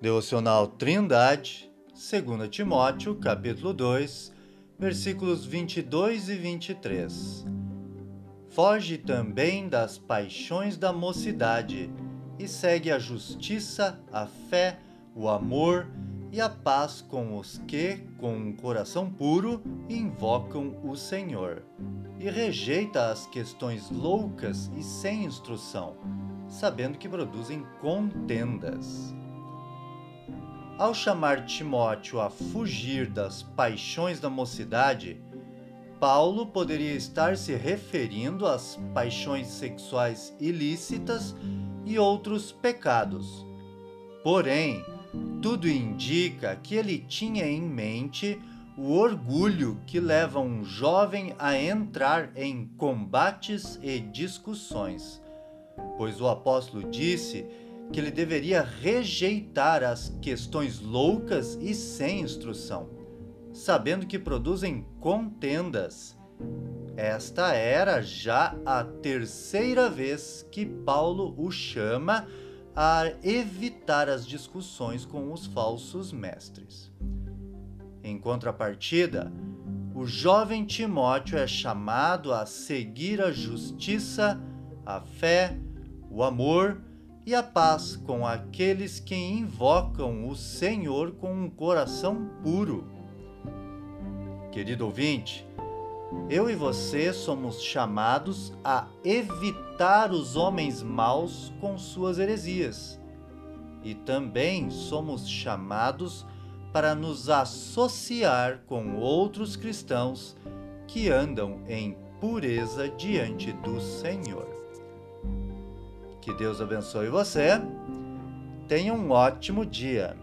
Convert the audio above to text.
Devocional Trindade, 2 Timóteo, capítulo 2, versículos 22 e 23. Foge também das paixões da mocidade e segue a justiça, a fé, o amor e a paz com os que, com um coração puro, invocam o Senhor. E rejeita as questões loucas e sem instrução, sabendo que produzem contendas. Ao chamar Timóteo a fugir das paixões da mocidade, Paulo poderia estar se referindo às paixões sexuais ilícitas e outros pecados. Porém, tudo indica que ele tinha em mente o orgulho que leva um jovem a entrar em combates e discussões, pois o apóstolo disse que ele deveria rejeitar as questões loucas e sem instrução, sabendo que produzem contendas. Esta era já a terceira vez que Paulo o chama a evitar as discussões com os falsos mestres. Em contrapartida, o jovem Timóteo é chamado a seguir a justiça, a fé, o amor e a paz com aqueles que invocam o Senhor com um coração puro. Querido ouvinte, eu e você somos chamados a evitar os homens maus com suas heresias. E também somos chamados para nos associar com outros cristãos que andam em pureza diante do Senhor. Que Deus abençoe você. Tenha um ótimo dia.